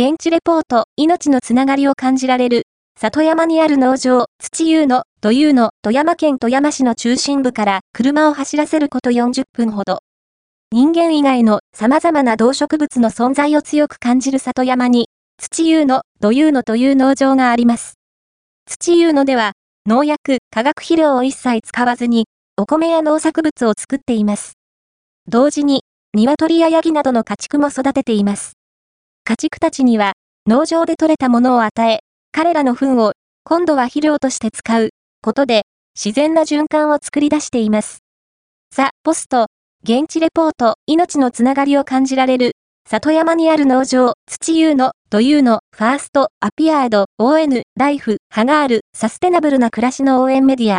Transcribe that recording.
現地レポート、命のつながりを感じられる、里山にある農場、土湯の、というの、富山県富山市の中心部から車を走らせること40分ほど。人間以外の様々な動植物の存在を強く感じる里山に、土湯の、土湯のという農場があります。土湯のでは、農薬、化学肥料を一切使わずに、お米や農作物を作っています。同時に、鶏やヤギなどの家畜も育てています。家畜たちには、農場で採れたものを与え、彼らの糞を、今度は肥料として使う、ことで、自然な循環を作り出しています。ザ・ポスト、現地レポート、命のつながりを感じられる、里山にある農場、土湯の、というの、ファースト、アピアード、ON、ライフ、ハガール、サステナブルな暮らしの応援メディア、